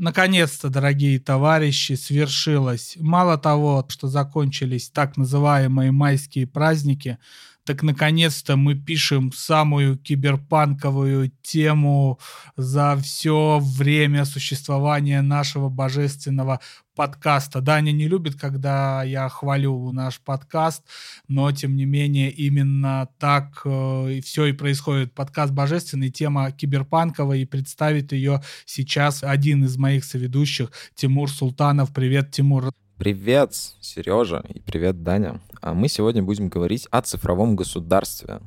Наконец-то, дорогие товарищи, свершилось. Мало того, что закончились так называемые майские праздники, так наконец-то мы пишем самую киберпанковую тему за все время существования нашего божественного подкаста. Даня не любит, когда я хвалю наш подкаст, но тем не менее именно так э, все и происходит. Подкаст божественный, тема киберпанковая, и представит ее сейчас один из моих соведущих, Тимур Султанов. Привет, Тимур. Привет, Сережа, и привет, Даня. А мы сегодня будем говорить о цифровом государстве,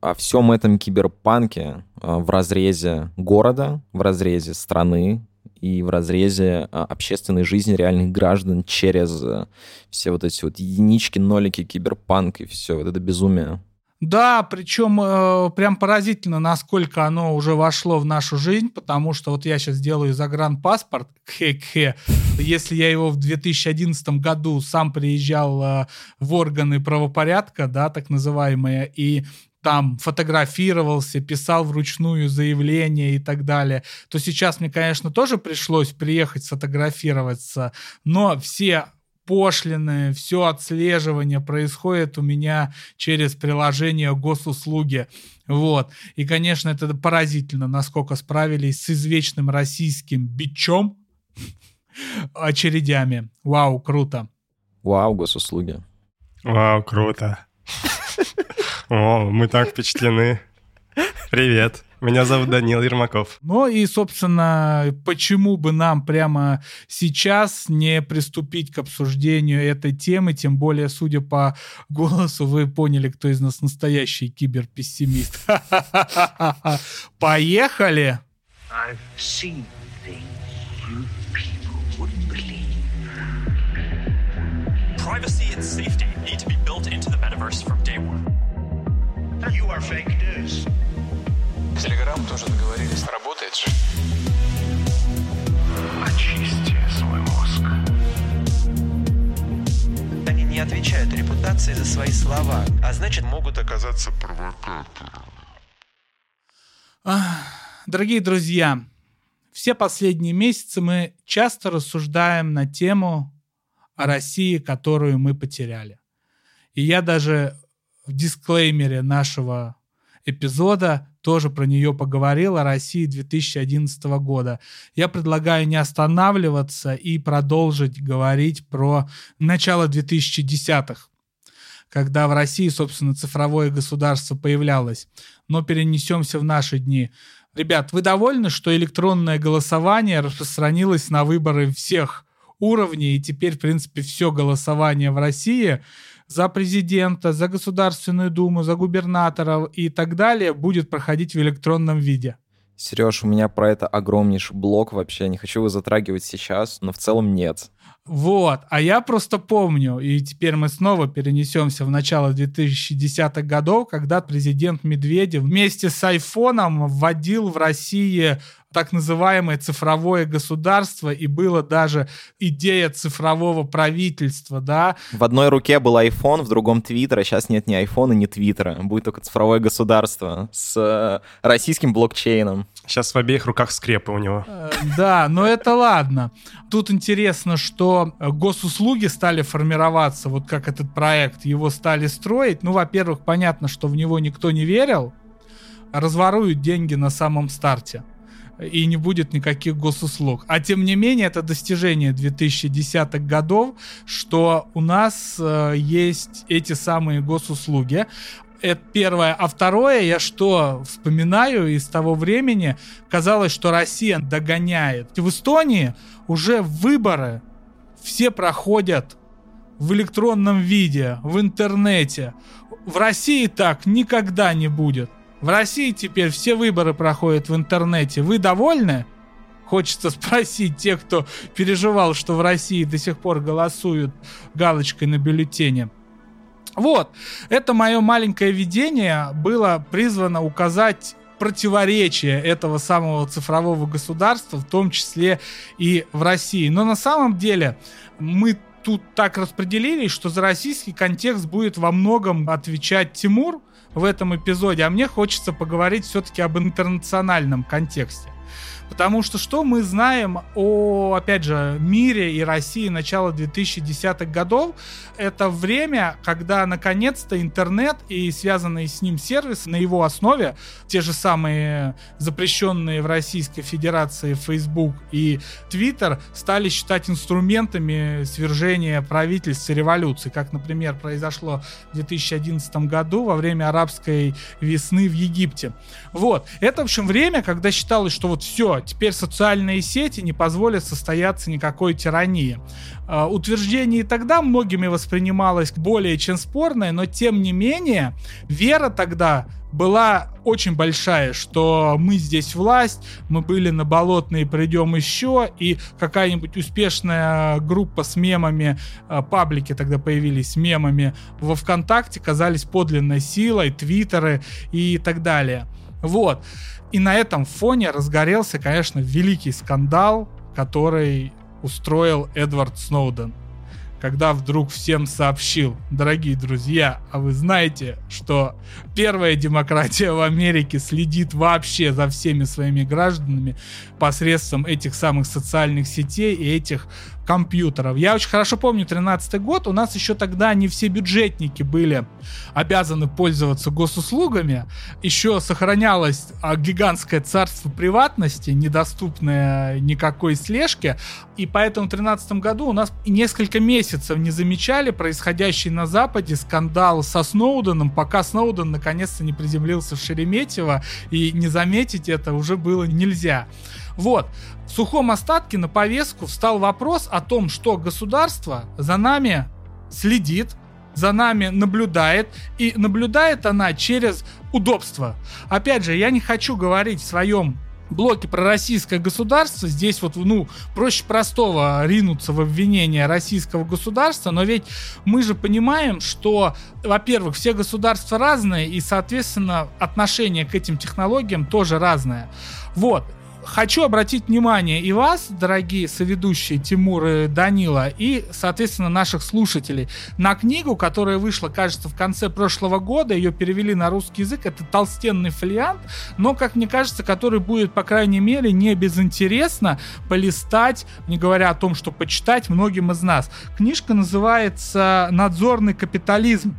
о всем этом киберпанке а, в разрезе города, в разрезе страны и в разрезе а, общественной жизни реальных граждан через э, все вот эти вот единички, нолики, киберпанк и все вот это безумие. Да, причем э, прям поразительно, насколько оно уже вошло в нашу жизнь, потому что вот я сейчас делаю загранпаспорт, хе-хе, если я его в 2011 году сам приезжал э, в органы правопорядка, да, так называемые, и там фотографировался, писал вручную заявление и так далее, то сейчас мне, конечно, тоже пришлось приехать сфотографироваться, но все пошлины, все отслеживание происходит у меня через приложение госуслуги. Вот. И, конечно, это поразительно, насколько справились с извечным российским бичом очередями. Вау, круто. Вау, госуслуги. Вау, круто. О, мы так впечатлены. Привет. Меня зовут Данил Ермаков. Ну и, собственно, почему бы нам прямо сейчас не приступить к обсуждению этой темы, тем более, судя по голосу, вы поняли, кто из нас настоящий киберпессимист. Поехали! Privacy and safety need to be built into the metaverse from Телеграм тоже договорились. Работает же. Очисти свой мозг. Они не отвечают репутации за свои слова, а значит могут оказаться провокатором. Дорогие друзья, все последние месяцы мы часто рассуждаем на тему о России, которую мы потеряли. И я даже в дисклеймере нашего эпизода тоже про нее поговорил, о России 2011 года. Я предлагаю не останавливаться и продолжить говорить про начало 2010-х, когда в России, собственно, цифровое государство появлялось. Но перенесемся в наши дни. Ребят, вы довольны, что электронное голосование распространилось на выборы всех уровней, и теперь, в принципе, все голосование в России — за президента, за Государственную Думу, за губернаторов и так далее будет проходить в электронном виде. Сереж, у меня про это огромнейший блок вообще, не хочу его затрагивать сейчас, но в целом нет. Вот, а я просто помню, и теперь мы снова перенесемся в начало 2010-х годов, когда президент Медведев вместе с айфоном вводил в России так называемое цифровое государство, и была даже идея цифрового правительства, да. В одной руке был iPhone, в другом Twitter, а сейчас нет ни iPhone ни Твиттера. Будет только цифровое государство с э, российским блокчейном. Сейчас в обеих руках скрепы у него. Э, да, но это ладно. Тут интересно, что госуслуги стали формироваться, вот как этот проект, его стали строить. Ну, во-первых, понятно, что в него никто не верил, разворуют деньги на самом старте и не будет никаких госуслуг. А тем не менее, это достижение 2010-х годов, что у нас э, есть эти самые госуслуги. Это первое. А второе, я что вспоминаю из того времени, казалось, что Россия догоняет. В Эстонии уже выборы все проходят в электронном виде, в интернете. В России так никогда не будет. В России теперь все выборы проходят в интернете. Вы довольны? Хочется спросить тех, кто переживал, что в России до сих пор голосуют галочкой на бюллетене. Вот, это мое маленькое видение было призвано указать противоречие этого самого цифрового государства, в том числе и в России. Но на самом деле мы тут так распределились, что за российский контекст будет во многом отвечать Тимур, в этом эпизоде, а мне хочется поговорить все-таки об интернациональном контексте. Потому что что мы знаем о, опять же, мире и России начала 2010-х годов? Это время, когда наконец-то интернет и связанные с ним сервисы на его основе, те же самые запрещенные в Российской Федерации Facebook и Twitter, стали считать инструментами свержения правительств и революции, как, например, произошло в 2011 году во время арабской весны в Египте. Вот. Это, в общем, время, когда считалось, что вот все, теперь социальные сети не позволят состояться никакой тирании. Uh, утверждение тогда многими воспринималось более чем спорное, но тем не менее вера тогда была очень большая, что мы здесь власть, мы были на болотной, придем еще, и какая-нибудь успешная группа с мемами, э, паблики тогда появились с мемами во ВКонтакте, казались подлинной силой, твиттеры и так далее. Вот. И на этом фоне разгорелся, конечно, великий скандал, который устроил Эдвард Сноуден. Когда вдруг всем сообщил, дорогие друзья, а вы знаете, что первая демократия в Америке следит вообще за всеми своими гражданами посредством этих самых социальных сетей и этих компьютеров. Я очень хорошо помню 13 год, у нас еще тогда не все бюджетники были обязаны пользоваться госуслугами, еще сохранялось а, гигантское царство приватности, недоступное никакой слежке, и поэтому в 13 году у нас несколько месяцев не замечали происходящий на Западе скандал со Сноуденом, пока Сноуден наконец-то не приземлился в Шереметьево, и не заметить это уже было нельзя. Вот. В сухом остатке на повестку встал вопрос о том, что государство за нами следит, за нами наблюдает, и наблюдает она через удобство. Опять же, я не хочу говорить в своем блоке про российское государство, здесь вот, ну, проще простого ринуться в обвинение российского государства, но ведь мы же понимаем, что, во-первых, все государства разные, и, соответственно, отношение к этим технологиям тоже разное. Вот хочу обратить внимание и вас, дорогие соведущие Тимур и Данила, и, соответственно, наших слушателей, на книгу, которая вышла, кажется, в конце прошлого года, ее перевели на русский язык, это толстенный фолиант, но, как мне кажется, который будет, по крайней мере, не безинтересно полистать, не говоря о том, что почитать многим из нас. Книжка называется «Надзорный капитализм»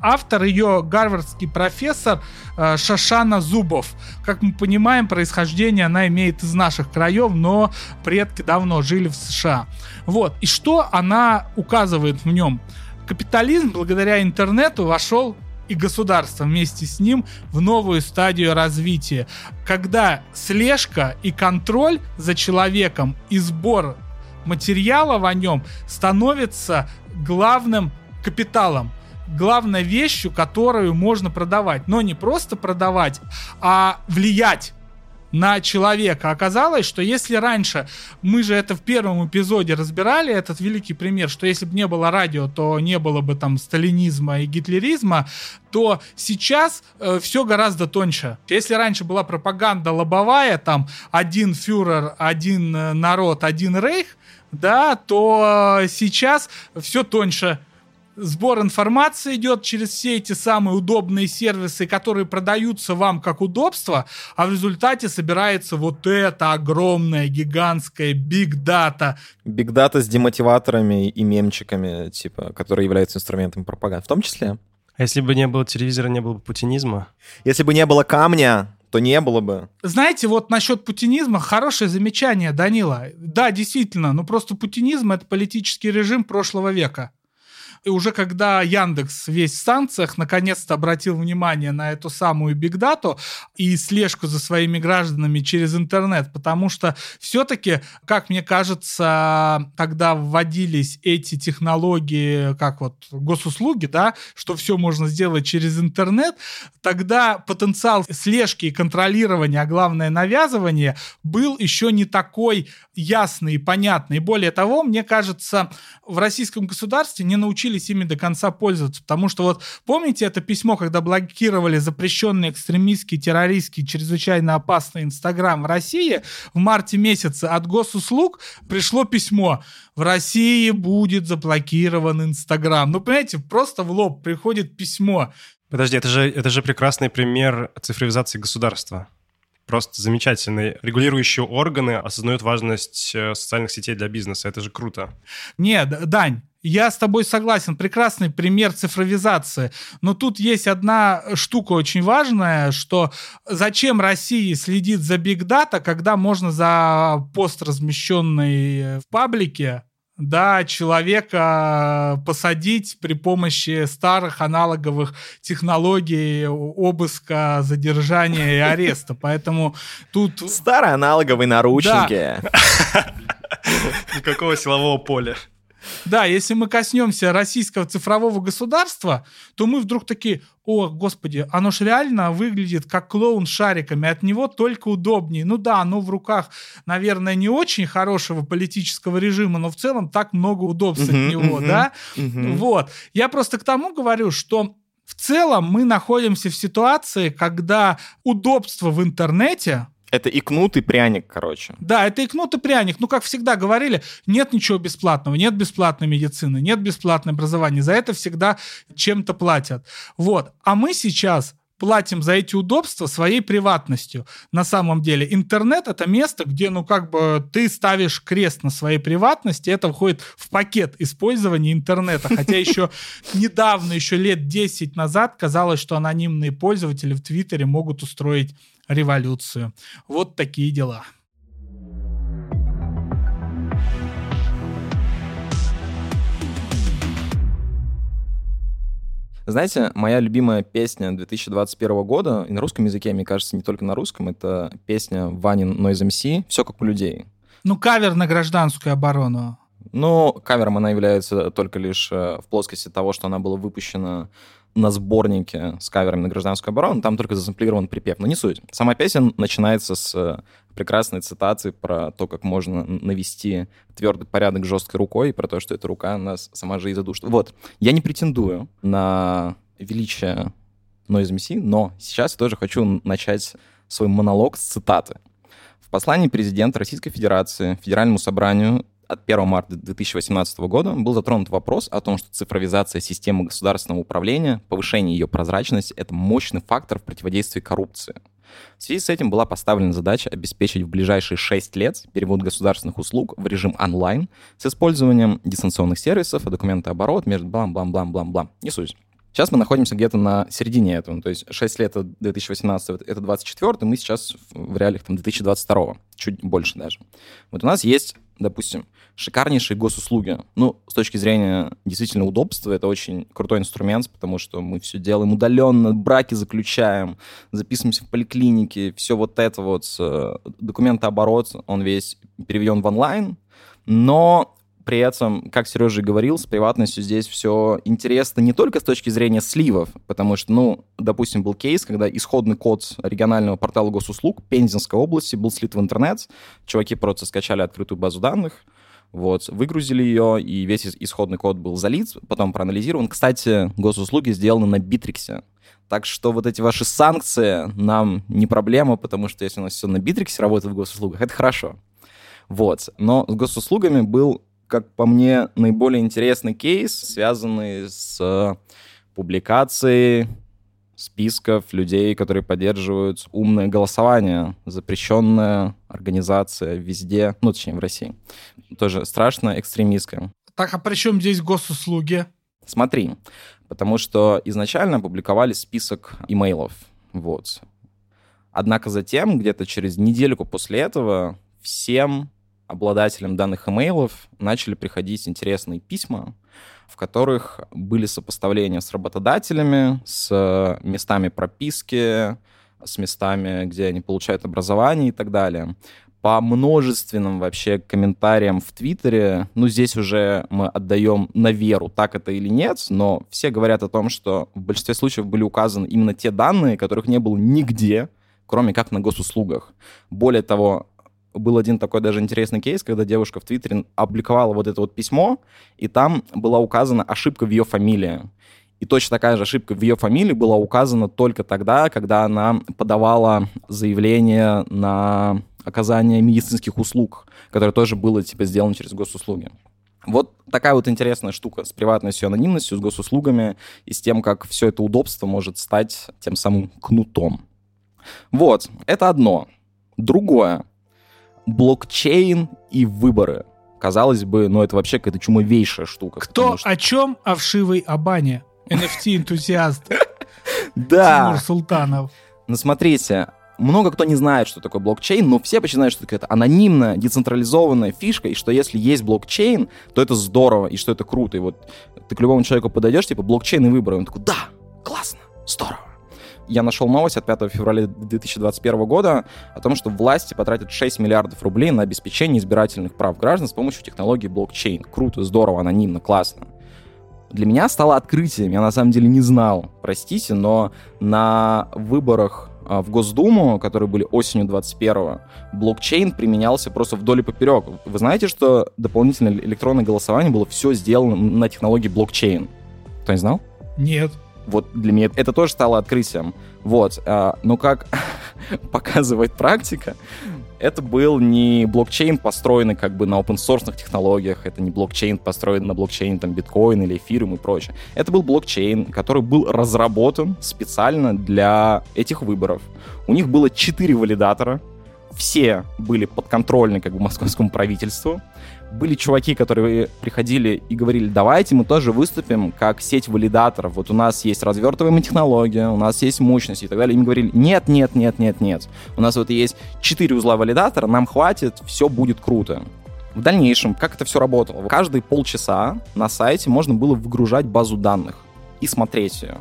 автор ее гарвардский профессор э, Шашана Зубов. Как мы понимаем, происхождение она имеет из наших краев, но предки давно жили в США. Вот. И что она указывает в нем? Капитализм благодаря интернету вошел и государство вместе с ним в новую стадию развития, когда слежка и контроль за человеком и сбор материалов о нем становится главным капиталом главной вещью, которую можно продавать. Но не просто продавать, а влиять на человека. Оказалось, что если раньше, мы же это в первом эпизоде разбирали, этот великий пример, что если бы не было радио, то не было бы там сталинизма и гитлеризма, то сейчас э, все гораздо тоньше. Если раньше была пропаганда лобовая, там один фюрер, один э, народ, один рейх, да, то э, сейчас все тоньше сбор информации идет через все эти самые удобные сервисы, которые продаются вам как удобство, а в результате собирается вот это огромное, гигантское биг дата. Биг дата с демотиваторами и мемчиками, типа, которые являются инструментом пропаганды, в том числе. А если бы не было телевизора, не было бы путинизма? Если бы не было камня, то не было бы. Знаете, вот насчет путинизма хорошее замечание, Данила. Да, действительно, но просто путинизм это политический режим прошлого века. И уже когда Яндекс весь в санкциях наконец-то обратил внимание на эту самую бигдату и слежку за своими гражданами через интернет, потому что все-таки, как мне кажется, когда вводились эти технологии, как вот госуслуги, да, что все можно сделать через интернет, тогда потенциал слежки и контролирования, а главное навязывания, был еще не такой ясный и понятный. Более того, мне кажется, в российском государстве не научились научились ими до конца пользоваться. Потому что вот помните это письмо, когда блокировали запрещенный экстремистский, террористский, чрезвычайно опасный Инстаграм в России, в марте месяце от госуслуг пришло письмо. В России будет заблокирован Инстаграм. Ну, понимаете, просто в лоб приходит письмо. Подожди, это же, это же прекрасный пример цифровизации государства. просто замечательный. Регулирующие органы осознают важность э, социальных сетей для бизнеса. Это же круто. Нет, Дань, я с тобой согласен. Прекрасный пример цифровизации. Но тут есть одна штука очень важная, что зачем России следит за Big Data, когда можно за пост, размещенный в паблике, да, человека посадить при помощи старых аналоговых технологий обыска, задержания и ареста. Поэтому тут... Старые аналоговые наручники. Никакого силового поля. Да, если мы коснемся российского цифрового государства, то мы вдруг такие, о, господи, оно ж реально выглядит как клоун с шариками, от него только удобнее. Ну да, оно в руках, наверное, не очень хорошего политического режима, но в целом так много удобств uh-huh, от него, uh-huh, да? Uh-huh. Вот. Я просто к тому говорю, что в целом мы находимся в ситуации, когда удобство в интернете это и кнут, и пряник, короче. Да, это и кнут, и пряник. Ну, как всегда говорили, нет ничего бесплатного, нет бесплатной медицины, нет бесплатного образования. За это всегда чем-то платят. Вот. А мы сейчас платим за эти удобства своей приватностью. На самом деле интернет это место, где, ну, как бы ты ставишь крест на своей приватности, это входит в пакет использования интернета. Хотя еще недавно, еще лет 10 назад казалось, что анонимные пользователи в Твиттере могут устроить революцию. Вот такие дела. Знаете, моя любимая песня 2021 года, и на русском языке, мне кажется, не только на русском, это песня Ванин Noise MC «Все как у людей». Ну, кавер на гражданскую оборону. Ну, кавером она является только лишь э, в плоскости того, что она была выпущена на сборнике с каверами на гражданскую оборону, там только засэмплирован припев, но не суть. Сама песня начинается с э, прекрасной цитаты про то, как можно навести твердый порядок жесткой рукой, и про то, что эта рука нас сама же и задушит. Вот, я не претендую на величие Noise MC, но сейчас я тоже хочу начать свой монолог с цитаты. В послании президента Российской Федерации Федеральному собранию от 1 марта 2018 года был затронут вопрос о том, что цифровизация системы государственного управления, повышение ее прозрачности — это мощный фактор в противодействии коррупции. В связи с этим была поставлена задача обеспечить в ближайшие 6 лет перевод государственных услуг в режим онлайн с использованием дистанционных сервисов документооборот между блам-блам-блам-блам-блам. Не суть. Сейчас мы находимся где-то на середине этого. То есть 6 лет это 2018, это 24, мы сейчас в реалиях там 2022, чуть больше даже. Вот у нас есть, допустим, шикарнейшие госуслуги. Ну, с точки зрения действительно удобства, это очень крутой инструмент, потому что мы все делаем удаленно, браки заключаем, записываемся в поликлинике, все вот это вот, э, документооборот, он весь переведен в онлайн, но при этом, как Сережа говорил, с приватностью здесь все интересно не только с точки зрения сливов, потому что, ну, допустим, был кейс, когда исходный код регионального портала госуслуг Пензенской области был слит в интернет, чуваки просто скачали открытую базу данных, вот, выгрузили ее, и весь исходный код был залит, потом проанализирован. Кстати, госуслуги сделаны на Битриксе. Так что вот эти ваши санкции нам не проблема, потому что если у нас все на Битриксе работает в госуслугах, это хорошо. Вот. Но с госуслугами был как по мне, наиболее интересный кейс, связанный с публикацией списков людей, которые поддерживают умное голосование, запрещенная организация везде, ну, точнее, в России. Тоже страшно экстремистская. Так, а при чем здесь госуслуги? Смотри, потому что изначально публиковали список имейлов, вот. Однако затем, где-то через недельку после этого, всем обладателям данных имейлов начали приходить интересные письма, в которых были сопоставления с работодателями, с местами прописки, с местами, где они получают образование и так далее. По множественным вообще комментариям в Твиттере, ну, здесь уже мы отдаем на веру, так это или нет, но все говорят о том, что в большинстве случаев были указаны именно те данные, которых не было нигде, кроме как на госуслугах. Более того, был один такой даже интересный кейс, когда девушка в Твиттере опубликовала вот это вот письмо, и там была указана ошибка в ее фамилии. И точно такая же ошибка в ее фамилии была указана только тогда, когда она подавала заявление на оказание медицинских услуг, которое тоже было типа сделано через госуслуги. Вот такая вот интересная штука с приватностью, анонимностью, с госуслугами и с тем, как все это удобство может стать тем самым кнутом. Вот, это одно. Другое. Блокчейн и выборы. Казалось бы, ну это вообще какая-то чумовейшая штука. Кто что- о чем, о вшивой Абане? NFT-энтузиаст Да, Тимур Султанов. Ну, смотрите, много кто не знает, что такое блокчейн, но все почти знают, что это анонимная, децентрализованная фишка, и что если есть блокчейн, то это здорово, и что это круто. И вот ты к любому человеку подойдешь, типа, блокчейн и выборы, он такой, да, классно, здорово. Я нашел новость от 5 февраля 2021 года о том, что власти потратят 6 миллиардов рублей на обеспечение избирательных прав граждан с помощью технологии блокчейн. Круто, здорово, анонимно, классно. Для меня стало открытием, я на самом деле не знал, простите, но на выборах а, в Госдуму, которые были осенью 21 блокчейн применялся просто вдоль и поперек. Вы знаете, что дополнительное электронное голосование было все сделано на технологии блокчейн? Кто не знал? Нет. Вот для меня это тоже стало открытием. Вот. а, Но как показывает практика, это был не блокчейн, построенный как бы на open source технологиях, это не блокчейн, построенный на блокчейне там биткоин или эфиром и прочее. Это был блокчейн, который был разработан специально для этих выборов. У них было четыре валидатора, все были подконтрольны как бы московскому правительству. Были чуваки, которые приходили и говорили, давайте мы тоже выступим как сеть валидаторов. Вот у нас есть развертываемая технология, у нас есть мощность и так далее. Им говорили, нет, нет, нет, нет, нет. У нас вот есть четыре узла валидатора, нам хватит, все будет круто. В дальнейшем, как это все работало? Каждые полчаса на сайте можно было выгружать базу данных и смотреть ее.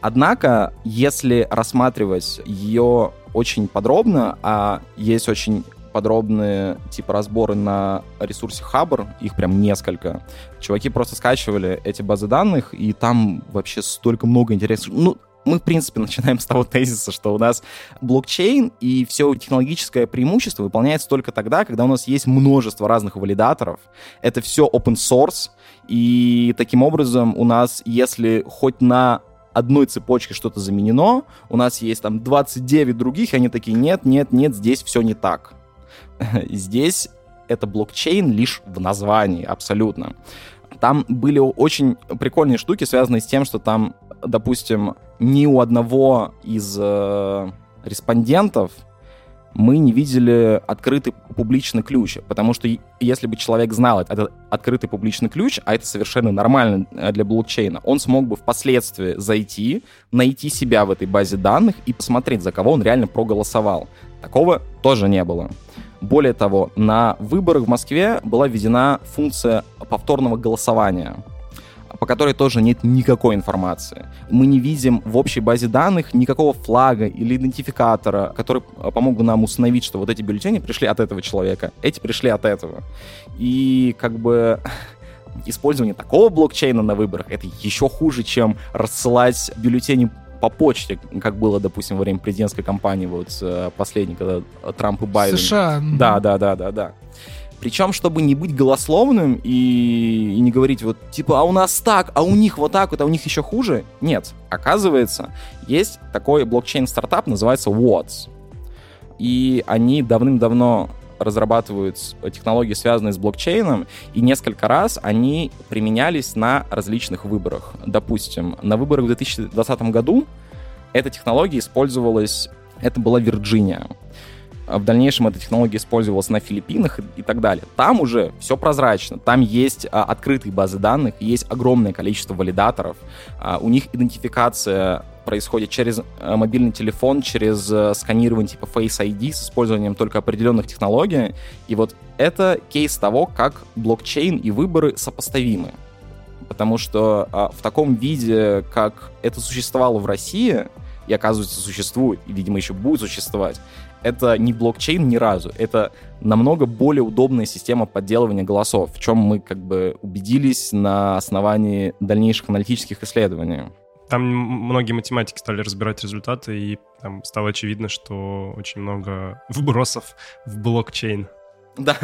Однако, если рассматривать ее очень подробно, а есть очень подробные типа разборы на ресурсе Хабр, их прям несколько. Чуваки просто скачивали эти базы данных, и там вообще столько много интересных... Ну, мы, в принципе, начинаем с того тезиса, что у нас блокчейн и все технологическое преимущество выполняется только тогда, когда у нас есть множество разных валидаторов. Это все open source, и таким образом у нас, если хоть на одной цепочке что-то заменено, у нас есть там 29 других, и они такие, нет, нет, нет, здесь все не так. Здесь это блокчейн лишь в названии, абсолютно. Там были очень прикольные штуки, связанные с тем, что там, допустим, ни у одного из э, респондентов мы не видели открытый публичный ключ, потому что если бы человек знал этот открытый публичный ключ, а это совершенно нормально для блокчейна, он смог бы впоследствии зайти, найти себя в этой базе данных и посмотреть, за кого он реально проголосовал. Такого тоже не было. Более того, на выборах в Москве была введена функция повторного голосования по которой тоже нет никакой информации. Мы не видим в общей базе данных никакого флага или идентификатора, который помог бы нам установить, что вот эти бюллетени пришли от этого человека, эти пришли от этого. И как бы использование такого блокчейна на выборах это еще хуже, чем рассылать бюллетени по почте, как было, допустим, во время президентской кампании вот последней, когда Трамп и Байден. США. Да, да, да, да, да. Причем, чтобы не быть голословным и, и не говорить вот типа, а у нас так, а у них вот так вот, а у них еще хуже. Нет, оказывается, есть такой блокчейн-стартап, называется Watts. И они давным-давно разрабатывают технологии, связанные с блокчейном, и несколько раз они применялись на различных выборах. Допустим, на выборах в 2020 году эта технология использовалась, это была Вирджиния. В дальнейшем эта технология использовалась на Филиппинах и, и так далее. Там уже все прозрачно. Там есть а, открытые базы данных, есть огромное количество валидаторов. А, у них идентификация происходит через а, мобильный телефон, через а, сканирование типа Face ID с использованием только определенных технологий. И вот это кейс того, как блокчейн и выборы сопоставимы. Потому что а, в таком виде, как это существовало в России, и оказывается существует, и, видимо, еще будет существовать, это не блокчейн ни разу, это намного более удобная система подделывания голосов, в чем мы как бы убедились на основании дальнейших аналитических исследований. Там многие математики стали разбирать результаты, и там стало очевидно, что очень много вбросов в блокчейн. Да,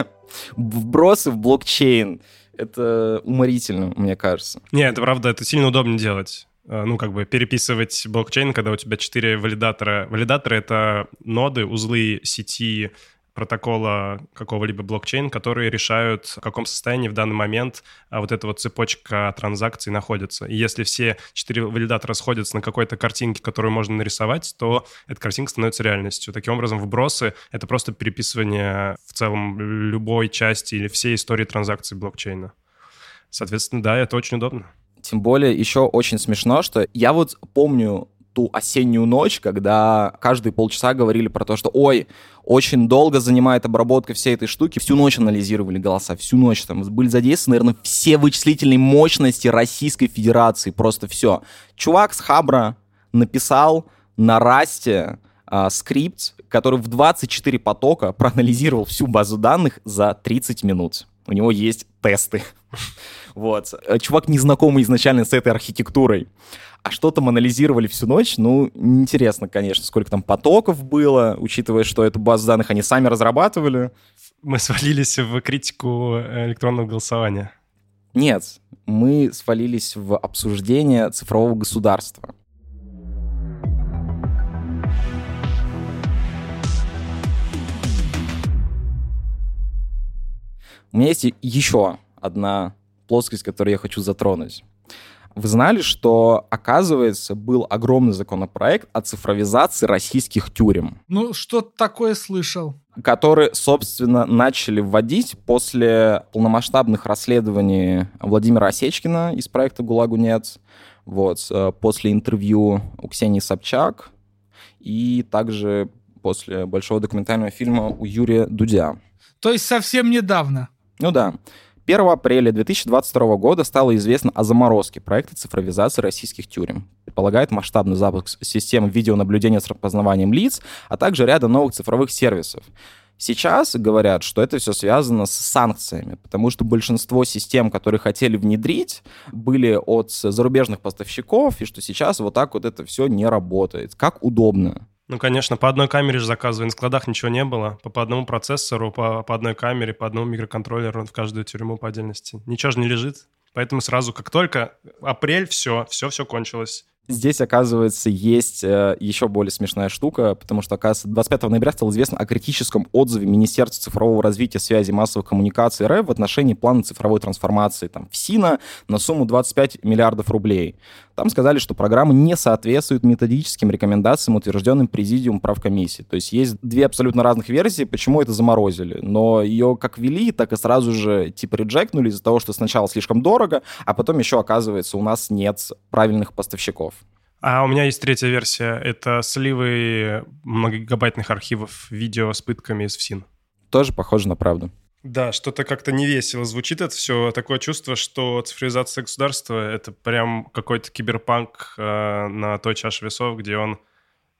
вбросы в блокчейн. Это уморительно, мне кажется. Не, это правда, это сильно удобнее делать ну, как бы переписывать блокчейн, когда у тебя четыре валидатора. Валидаторы — это ноды, узлы сети протокола какого-либо блокчейн, которые решают, в каком состоянии в данный момент а, вот эта вот цепочка транзакций находится. И если все четыре валидатора сходятся на какой-то картинке, которую можно нарисовать, то эта картинка становится реальностью. Таким образом, вбросы — это просто переписывание в целом любой части или всей истории транзакций блокчейна. Соответственно, да, это очень удобно. Тем более еще очень смешно, что я вот помню ту осеннюю ночь, когда каждые полчаса говорили про то, что ой, очень долго занимает обработка всей этой штуки. Всю ночь анализировали голоса, всю ночь там были задействованы, наверное, все вычислительные мощности Российской Федерации, просто все. Чувак с Хабра написал на Расте а, скрипт, который в 24 потока проанализировал всю базу данных за 30 минут. У него есть тесты. Вот. Чувак незнакомый изначально с этой архитектурой. А что там анализировали всю ночь? Ну, интересно, конечно, сколько там потоков было, учитывая, что эту базу данных они сами разрабатывали. Мы свалились в критику электронного голосования. Нет, мы свалились в обсуждение цифрового государства. У меня есть еще одна плоскость, которую я хочу затронуть. Вы знали, что, оказывается, был огромный законопроект о цифровизации российских тюрем? Ну, что-то такое слышал. Который, собственно, начали вводить после полномасштабных расследований Владимира Осечкина из проекта «ГУЛАГу нет», вот, э, после интервью у Ксении Собчак и также после большого документального фильма у Юрия Дудя. То есть совсем недавно? Ну да. 1 апреля 2022 года стало известно о заморозке проекта цифровизации российских тюрем. Предполагает масштабный запуск системы видеонаблюдения с распознаванием лиц, а также ряда новых цифровых сервисов. Сейчас говорят, что это все связано с санкциями, потому что большинство систем, которые хотели внедрить, были от зарубежных поставщиков, и что сейчас вот так вот это все не работает. Как удобно. Ну, конечно, по одной камере же заказывали, на складах ничего не было. По, по одному процессору, по, по одной камере, по одному микроконтроллеру в каждую тюрьму по отдельности. Ничего же не лежит. Поэтому сразу, как только апрель, все, все-все кончилось. Здесь, оказывается, есть э, еще более смешная штука, потому что, оказывается, 25 ноября стало известно о критическом отзыве Министерства цифрового развития связи массовых коммуникаций РФ в отношении плана цифровой трансформации там, в СИНа на сумму 25 миллиардов рублей. Там сказали, что программа не соответствует методическим рекомендациям, утвержденным Президиум прав комиссии. То есть есть две абсолютно разных версии, почему это заморозили. Но ее как вели, так и сразу же типа реджектнули из-за того, что сначала слишком дорого, а потом еще, оказывается, у нас нет правильных поставщиков. А у меня есть третья версия. Это сливы многогигабайтных архивов видео с пытками из ФСИН. Тоже похоже на правду. Да, что-то как-то невесело звучит это все. Такое чувство, что цифровизация государства — это прям какой-то киберпанк э, на той чаше весов, где он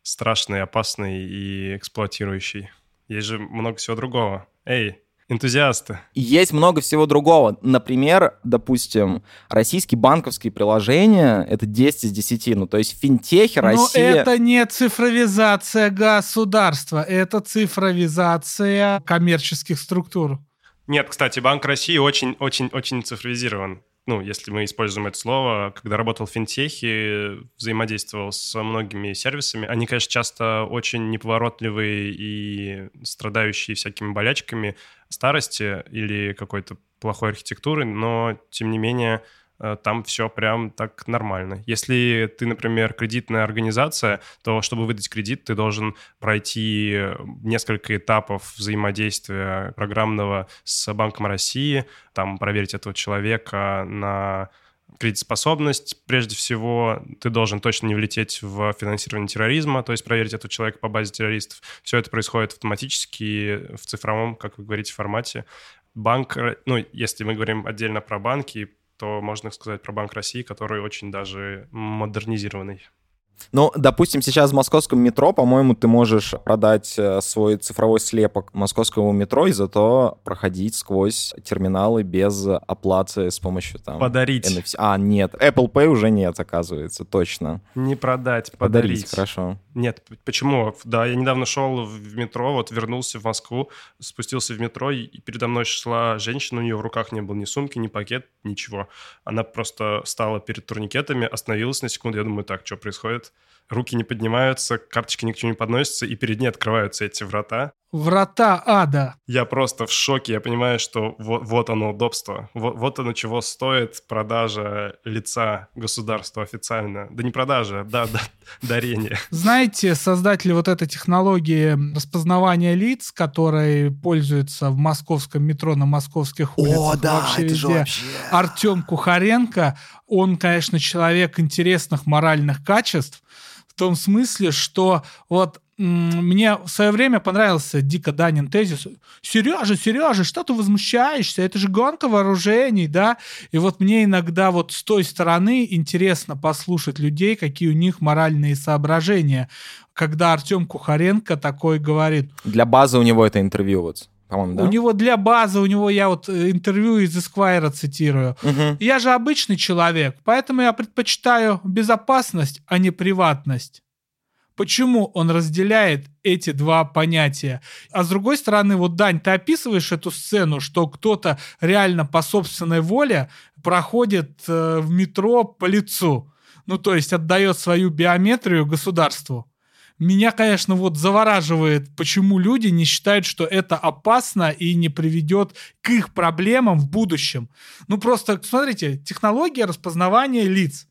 страшный, опасный и эксплуатирующий. Есть же много всего другого. Эй, энтузиасты. Есть много всего другого. Например, допустим, российские банковские приложения — это 10 из 10. Ну, то есть финтехи, Россия... Но это не цифровизация государства, это цифровизация коммерческих структур. Нет, кстати, Банк России очень-очень-очень цифровизирован. Ну, если мы используем это слово, когда работал в финтехе, взаимодействовал с многими сервисами, они, конечно, часто очень неповоротливые и страдающие всякими болячками старости или какой-то плохой архитектуры, но, тем не менее, там все прям так нормально. Если ты, например, кредитная организация, то чтобы выдать кредит, ты должен пройти несколько этапов взаимодействия программного с Банком России, там проверить этого человека на кредитоспособность. Прежде всего, ты должен точно не влететь в финансирование терроризма, то есть проверить этого человека по базе террористов. Все это происходит автоматически в цифровом, как вы говорите, формате. Банк, ну, если мы говорим отдельно про банки, то можно сказать про Банк России, который очень даже модернизированный. Ну, допустим, сейчас в московском метро, по-моему, ты можешь продать э, свой цифровой слепок московского метро и зато проходить сквозь терминалы без оплаты с помощью там... Подарить. NFC. А, нет, Apple Pay уже нет, оказывается, точно. Не продать, подарить. Подарить, хорошо. Нет, почему? Да, я недавно шел в метро, вот вернулся в Москву, спустился в метро, и передо мной шла женщина, у нее в руках не было ни сумки, ни пакет, ничего. Она просто стала перед турникетами, остановилась на секунду, я думаю, так, что происходит? Руки не поднимаются, карточки ни к чему не подносятся, и перед ней открываются эти врата. Врата ада. Я просто в шоке. Я понимаю, что вот, вот оно удобство. Вот, вот оно чего стоит продажа лица государства официально. Да не продажа, да, да, дарение. Знаете, создатели вот этой технологии распознавания лиц, которые пользуются в московском метро на московских улицах, О, да, вообще это же вообще... Артем Кухаренко, он, конечно, человек интересных моральных качеств, том смысле, что вот мне в свое время понравился дико Данин тезис. Сережа, Сережа, что ты возмущаешься? Это же гонка вооружений, да? И вот мне иногда вот с той стороны интересно послушать людей, какие у них моральные соображения. Когда Артем Кухаренко такой говорит, Для базы у него это интервью вот, по-моему, да? у него для базы, у него я вот э, интервью из Esquire цитирую. Мгм. Я же обычный человек, поэтому я предпочитаю безопасность, а не приватность. Почему он разделяет эти два понятия? А с другой стороны, вот, Дань, ты описываешь эту сцену, что кто-то реально по собственной воле проходит э, в метро по лицу. Ну, то есть отдает свою биометрию государству. Меня, конечно, вот завораживает, почему люди не считают, что это опасно и не приведет к их проблемам в будущем. Ну, просто, смотрите, технология распознавания лиц.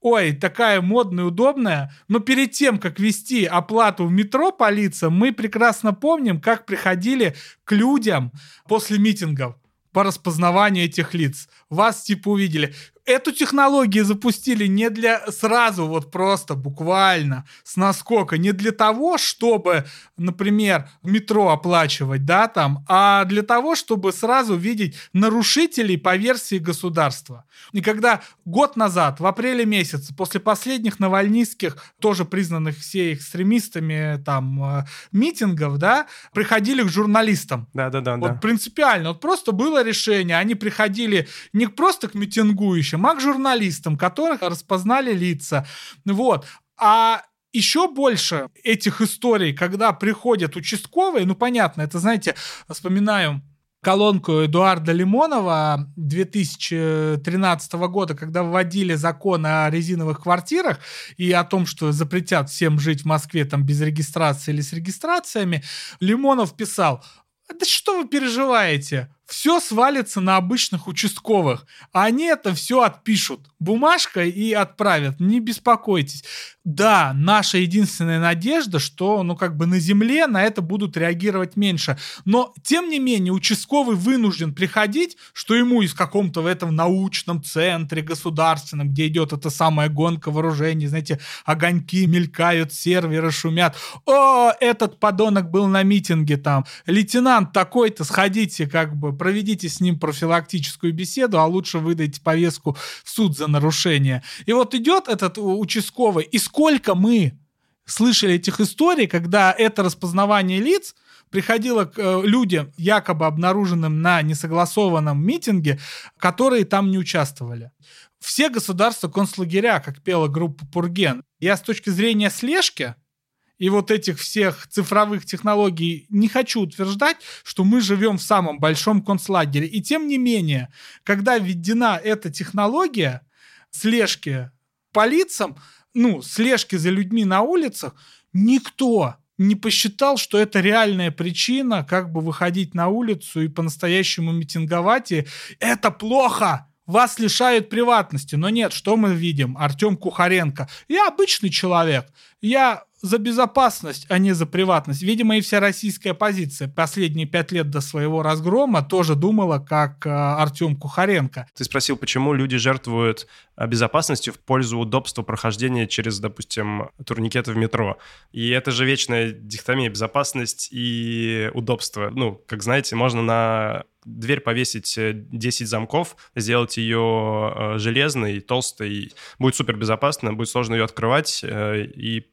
Ой, такая модная, удобная. Но перед тем, как вести оплату в метро по лицам, мы прекрасно помним, как приходили к людям после митингов по распознаванию этих лиц. Вас типа увидели. Эту технологию запустили не для сразу, вот просто буквально с наскока, не для того, чтобы, например, метро оплачивать, да, там, а для того, чтобы сразу видеть нарушителей по версии государства. И когда год назад, в апреле месяце, после последних навальнистских, тоже признанных все экстремистами, там, э, митингов, да, приходили к журналистам. Да-да-да. Вот да. принципиально. Вот просто было решение. Они приходили не просто к митингующим, а к журналистам, которых распознали лица. Вот. А еще больше этих историй, когда приходят участковые, ну понятно, это, знаете, вспоминаю колонку Эдуарда Лимонова 2013 года, когда вводили закон о резиновых квартирах и о том, что запретят всем жить в Москве там без регистрации или с регистрациями, Лимонов писал, да что вы переживаете? Все свалится на обычных участковых. Они это все отпишут бумажкой и отправят. Не беспокойтесь. Да, наша единственная надежда, что, ну, как бы на земле на это будут реагировать меньше. Но, тем не менее, участковый вынужден приходить, что ему из каком-то в этом научном центре государственном, где идет эта самая гонка вооружений, знаете, огоньки мелькают, серверы шумят. О, этот подонок был на митинге там. Лейтенант такой-то, сходите, как бы, проведите с ним профилактическую беседу, а лучше выдайте повестку в суд за нарушение. И вот идет этот у- участковый, и сколько мы слышали этих историй, когда это распознавание лиц приходило к э, людям, якобы обнаруженным на несогласованном митинге, которые там не участвовали. Все государства концлагеря, как пела группа Пурген. Я с точки зрения слежки и вот этих всех цифровых технологий не хочу утверждать, что мы живем в самом большом концлагере. И тем не менее, когда введена эта технология слежки по лицам, ну, слежки за людьми на улицах, никто не посчитал, что это реальная причина, как бы выходить на улицу и по-настоящему митинговать. И это плохо! Вас лишают приватности. Но нет, что мы видим? Артем Кухаренко. Я обычный человек. Я за безопасность, а не за приватность. Видимо, и вся российская оппозиция последние пять лет до своего разгрома тоже думала, как э, Артем Кухаренко. Ты спросил, почему люди жертвуют а, безопасностью в пользу удобства прохождения через, допустим, турникеты в метро. И это же вечная дихотомия безопасность и удобство. Ну, как знаете, можно на дверь повесить э, 10 замков, сделать ее э, железной, толстой, будет супер безопасно, будет сложно ее открывать э, и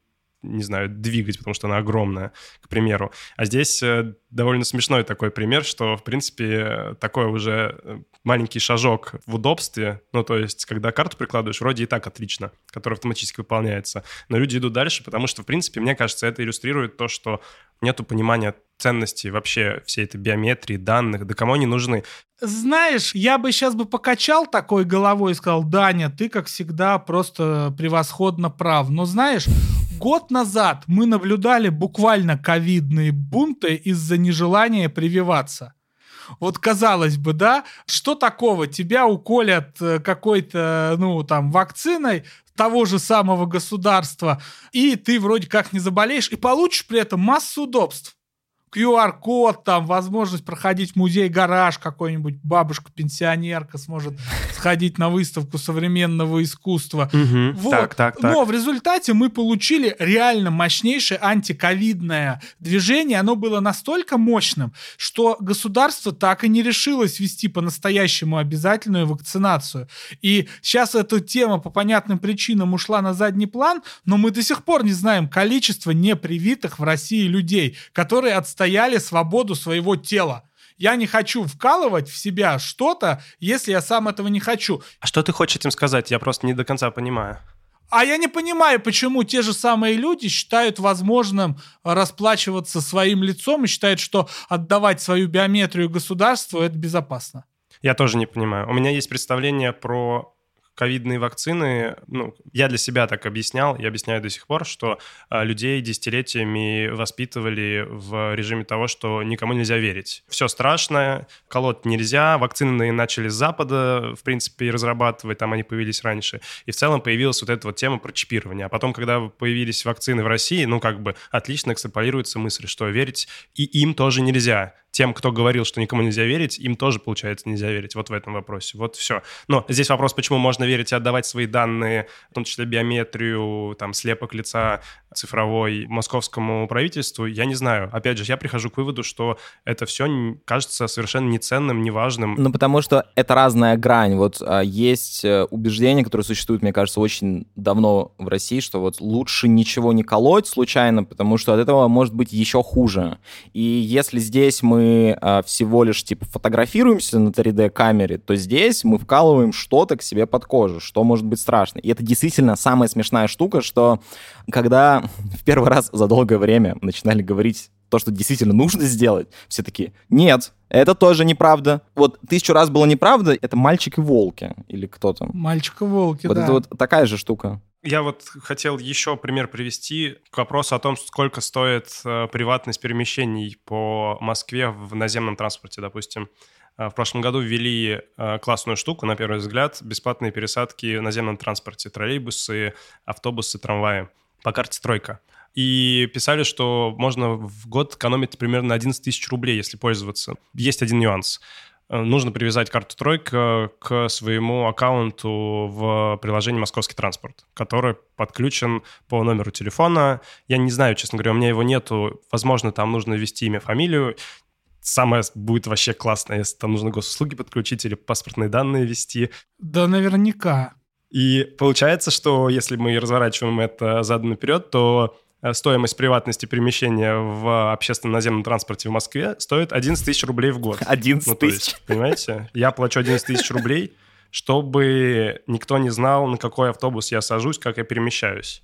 не знаю, двигать, потому что она огромная, к примеру. А здесь э, довольно смешной такой пример, что, в принципе, э, такой уже э, маленький шажок в удобстве, ну, то есть, когда карту прикладываешь, вроде и так отлично, которая автоматически выполняется, но люди идут дальше, потому что, в принципе, мне кажется, это иллюстрирует то, что нету понимания ценности вообще всей этой биометрии, данных, да кому они нужны. Знаешь, я бы сейчас бы покачал такой головой и сказал, Даня, ты, как всегда, просто превосходно прав. Но знаешь, Год назад мы наблюдали буквально ковидные бунты из-за нежелания прививаться. Вот казалось бы, да, что такого? Тебя уколят э, какой-то, ну, там, вакциной того же самого государства, и ты вроде как не заболеешь, и получишь при этом массу удобств. QR-код, там, возможность проходить музей-гараж какой-нибудь, бабушка-пенсионерка сможет сходить на выставку современного искусства. Мгм. Вот. Так, так, так. Но в результате мы получили реально мощнейшее антиковидное движение. Оно было настолько мощным, что государство так и не решилось вести по-настоящему обязательную вакцинацию. И сейчас эта тема по понятным причинам ушла на задний план, но мы до сих пор не знаем количество непривитых в России людей, которые отстояли свободу своего тела. Я не хочу вкалывать в себя что-то, если я сам этого не хочу. А что ты хочешь этим сказать? Я просто не до конца понимаю. А я не понимаю, почему те же самые люди считают возможным расплачиваться своим лицом и считают, что отдавать свою биометрию государству это безопасно. Я тоже не понимаю. У меня есть представление про ковидные вакцины, ну, я для себя так объяснял, я объясняю до сих пор, что а, людей десятилетиями воспитывали в режиме того, что никому нельзя верить. Все страшно, колоть нельзя, вакцины начали с Запада, в принципе, разрабатывать, там они появились раньше. И в целом появилась вот эта вот тема про чипирование. А потом, когда появились вакцины в России, ну, как бы отлично экстраполируется мысль, что верить и им тоже нельзя тем, кто говорил, что никому нельзя верить, им тоже, получается, нельзя верить вот в этом вопросе. Вот все. Но здесь вопрос, почему можно верить и отдавать свои данные, в том числе биометрию, там, слепок лица цифровой московскому правительству, я не знаю. Опять же, я прихожу к выводу, что это все кажется совершенно неценным, неважным. Ну, потому что это разная грань. Вот а, есть э, убеждение, которое существует, мне кажется, очень давно в России, что вот лучше ничего не колоть случайно, потому что от этого может быть еще хуже. И если здесь мы а, всего лишь типа фотографируемся на 3D-камере, то здесь мы вкалываем что-то к себе под кожу, что может быть страшно. И это действительно самая смешная штука, что когда в первый раз за долгое время начинали говорить то, что действительно нужно сделать, все таки нет, это тоже неправда. Вот тысячу раз было неправда, это «Мальчик и волки» или кто там. Мальчик и волки, Вот да. это вот такая же штука. Я вот хотел еще пример привести к вопросу о том, сколько стоит э, приватность перемещений по Москве в наземном транспорте, допустим. Э, В прошлом году ввели э, классную штуку, на первый взгляд, бесплатные пересадки в наземном транспорте, троллейбусы, автобусы, трамваи по карте «Тройка». И писали, что можно в год экономить примерно 11 тысяч рублей, если пользоваться. Есть один нюанс. Э, Нужно привязать карту «Тройка» к своему аккаунту в приложении «Московский транспорт», который подключен по номеру телефона. Я не знаю, честно говоря, у меня его нету. Возможно, там нужно ввести имя, фамилию. Самое будет вообще классно, если там нужно госуслуги подключить или паспортные данные ввести. Да наверняка. И получается, что если мы разворачиваем это задом наперед, то э, стоимость приватности перемещения в общественном наземном транспорте в Москве стоит 11 тысяч рублей в год. 11 Ну, тысяч. есть, понимаете, я плачу 11 тысяч рублей, чтобы никто не знал, на какой автобус я сажусь, как я перемещаюсь.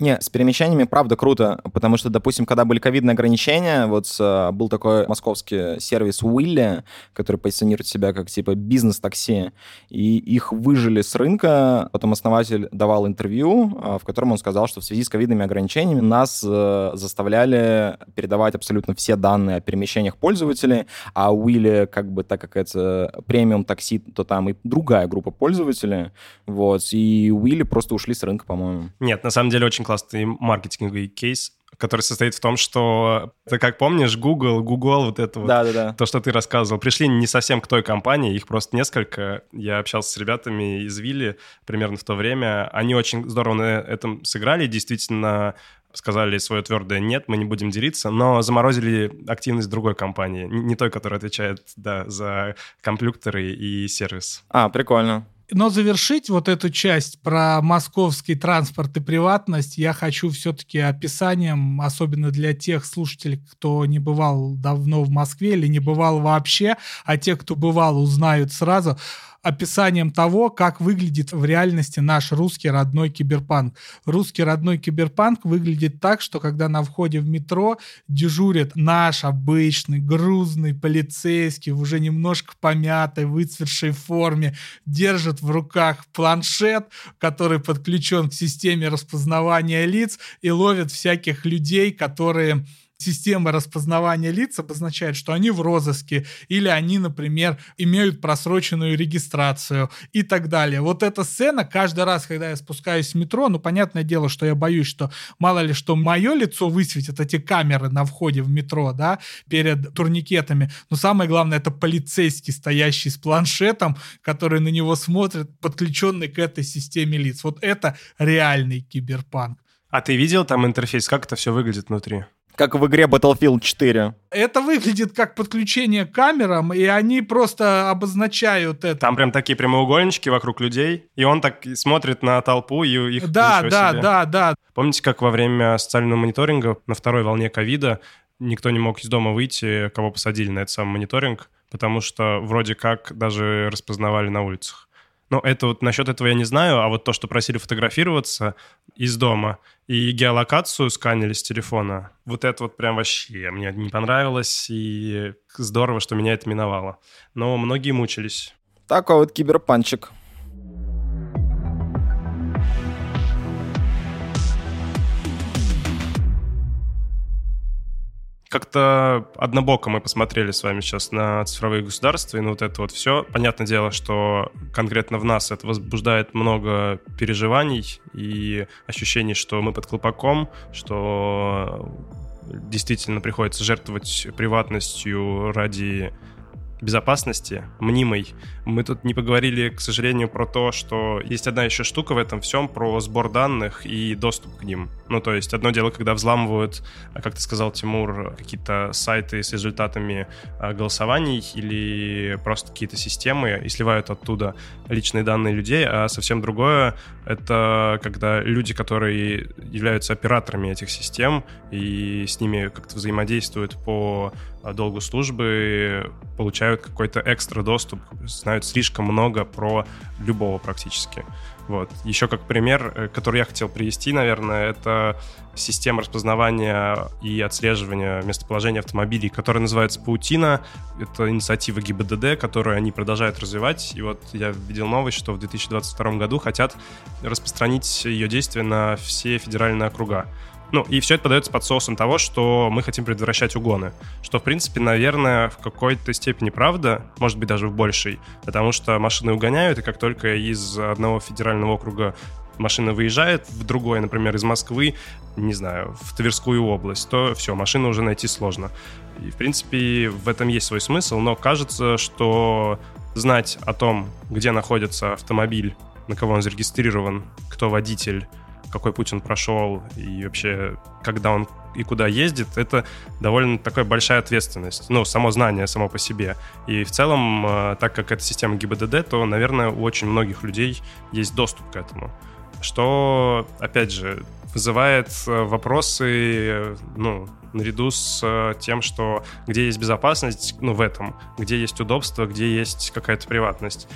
Не, с перемещениями правда круто, потому что, допустим, когда были ковидные ограничения, вот э, был такой московский сервис Уилли, который позиционирует себя как типа бизнес-такси, и их выжили с рынка. Потом основатель давал интервью, э, в котором он сказал, что в связи с ковидными ограничениями нас э, заставляли передавать абсолютно все данные о перемещениях пользователей, а Уилли, как бы, так как это премиум такси, то там и другая группа пользователей, вот, и Уилли просто ушли с рынка, по-моему. Нет, на самом деле очень классный маркетинговый кейс, который состоит в том, что ты как помнишь, Google, Google, вот это вот, Да-да-да. то, что ты рассказывал, пришли не совсем к той компании, их просто несколько. Я общался с ребятами из Вилли примерно в то время. Они очень здорово на этом сыграли, действительно сказали свое твердое «нет, мы не будем делиться», но заморозили активность другой компании, не не той, которая отвечает да, за компьютеры и сервис. А, прикольно. Но завершить вот эту часть про московский транспорт и приватность я хочу все-таки описанием, особенно для тех слушателей, кто не бывал давно в Москве или не бывал вообще, а те, кто бывал, узнают сразу. Описанием того, как выглядит в реальности наш русский родной киберпанк. Русский родной киберпанк выглядит так, что когда на входе в метро дежурит наш обычный грузный полицейский в уже немножко помятой, выцветшей форме, держит в руках планшет, который подключен к системе распознавания лиц и ловит всяких людей, которые система распознавания лиц обозначает, что они в розыске, или они, например, имеют просроченную регистрацию и так далее. Вот эта сцена каждый раз, когда я спускаюсь в метро, ну, понятное дело, что я боюсь, что мало ли что мое лицо высветит эти камеры на входе в метро, да, перед турникетами, но самое главное, это полицейский, стоящий с планшетом, который на него смотрит, подключенный к этой системе лиц. Вот это реальный киберпанк. А ты видел там интерфейс, как это все выглядит внутри? Как в игре Battlefield 4. Это выглядит как подключение к камерам, и они просто обозначают это. Там прям такие прямоугольнички вокруг людей, и он так смотрит на толпу и их Да, да, себе. да, да. Помните, как во время социального мониторинга на второй волне ковида никто не мог из дома выйти, кого посадили на этот самый мониторинг, потому что вроде как даже распознавали на улицах. Но это вот насчет этого я не знаю, а вот то, что просили фотографироваться из дома и геолокацию сканили с телефона, вот это вот прям вообще мне не понравилось, и здорово, что меня это миновало. Но многие мучились. Такой вот киберпанчик. Как-то однобоко мы посмотрели с вами сейчас на цифровые государства и на вот это вот все. Понятное дело, что конкретно в нас это возбуждает много переживаний и ощущений, что мы под колпаком, что действительно приходится жертвовать приватностью ради безопасности мнимой. Мы тут не поговорили, к сожалению, про то, что есть одна еще штука в этом всем про сбор данных и доступ к ним. Ну, то есть одно дело, когда взламывают, как ты сказал, Тимур, какие-то сайты с результатами а, голосований или просто какие-то системы и сливают оттуда личные данные людей, а совсем другое — это когда люди, которые являются операторами этих систем и с ними как-то взаимодействуют по а, долгу службы, получают какой-то экстра доступ, знают слишком много про любого практически. Вот. Еще как пример, э, который я хотел привести, наверное, это система распознавания и отслеживания местоположения автомобилей, которая называется «Паутина». Это инициатива ГИБДД, которую они продолжают развивать. И вот я видел новость, что в 2022 году хотят распространить ее действие на все федеральные округа. Ну, и все это подается под соусом того, что мы хотим предотвращать угоны. Что, в принципе, наверное, в какой-то степени правда, может быть, даже в большей, потому что машины угоняют, и как только из одного федерального округа машина выезжает в другой, например, из Москвы, не знаю, в Тверскую область, то все, машину уже найти сложно. И, в принципе, в этом есть свой смысл, но кажется, что знать о том, где находится автомобиль, на кого он зарегистрирован, кто водитель, какой путь он прошел и вообще, когда он и куда ездит, это довольно такая большая ответственность. Ну, само знание само по себе. И в целом, э, так как это система ГИБДД, то, наверное, у очень многих людей есть доступ к этому. Что, опять же, вызывает э, вопросы, ну, наряду с э, тем, что где есть безопасность, ну, в этом, где есть удобство, где есть какая-то приватность.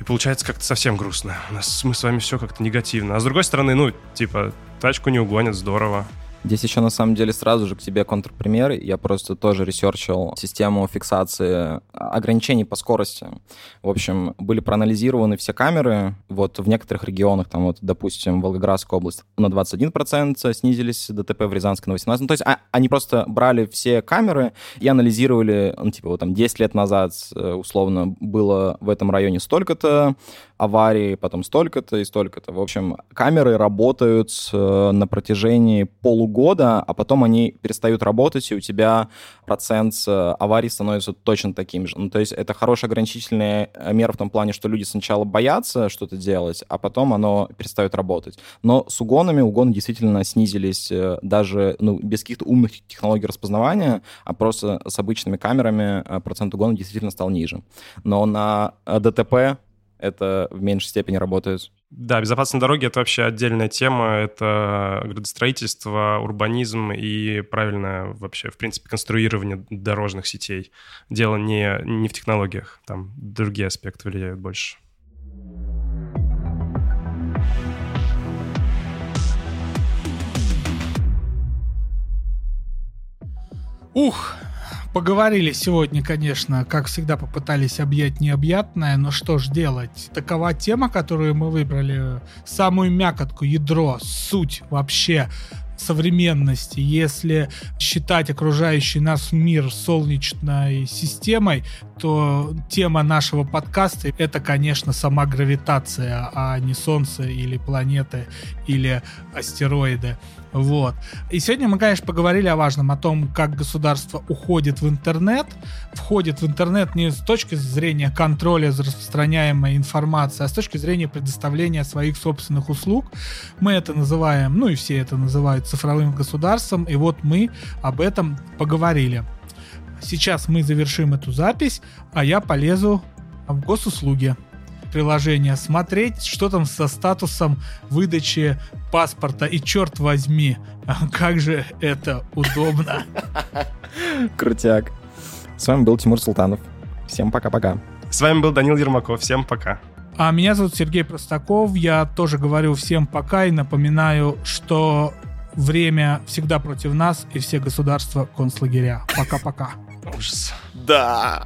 И получается как-то совсем грустно. У нас мы с вами все как-то негативно. А с другой стороны, ну, типа, тачку не угонят, здорово. Здесь еще на самом деле сразу же к тебе контрпример. Я просто тоже research ил систему фиксации ограничений по скорости. В общем, были проанализированы все камеры. Вот в некоторых регионах, там вот, допустим, Волгоградская область на 21% снизились ДТП в Рязанской на 18%. Ну, то есть а, они просто брали все камеры и анализировали, ну, типа, вот там 10 лет назад, э, условно, было в этом районе столько-то аварий, потом столько-то и столько-то. В общем, камеры работают э, на протяжении полугода года, а потом они перестают работать, и у тебя процент э, аварий становится точно таким же. Ну, то есть это хорошая ограничительная э, мера в том плане, что люди сначала боятся что-то делать, а потом оно перестает работать. Но с угонами угоны действительно снизились даже ну, без каких-то умных технологий распознавания, а просто с обычными камерами процент угона действительно стал ниже. Но на ДТП это в меньшей степени работает. Да, безопасные дороги — это вообще отдельная тема. Это градостроительство, урбанизм и правильное вообще, в принципе, конструирование дорожных сетей. Дело не, не в технологиях, там другие аспекты влияют больше. Ух, Поговорили сегодня, конечно, как всегда попытались объять необъятное, но что ж делать? Такова тема, которую мы выбрали, самую мякотку, ядро, суть вообще современности, если считать окружающий нас мир солнечной системой, то тема нашего подкаста это, конечно, сама гравитация, а не Солнце или планеты или астероиды. Вот. И сегодня мы, конечно, поговорили о важном, о том, как государство уходит в интернет, входит в интернет не с точки зрения контроля за распространяемой информацией, а с точки зрения предоставления своих собственных услуг. Мы это называем, ну и все это называют цифровым государством, и вот мы об этом поговорили. Сейчас мы завершим эту запись, а я полезу в госуслуги приложение смотреть, что там со статусом выдачи паспорта. И черт возьми, как же это удобно. Крутяк. С вами был Тимур Султанов. Всем пока-пока. С вами был Данил Ермаков. Всем пока. А меня зовут Сергей Простаков. Я тоже говорю всем пока и напоминаю, что время всегда против нас и все государства концлагеря. Пока-пока. Ужас. Да.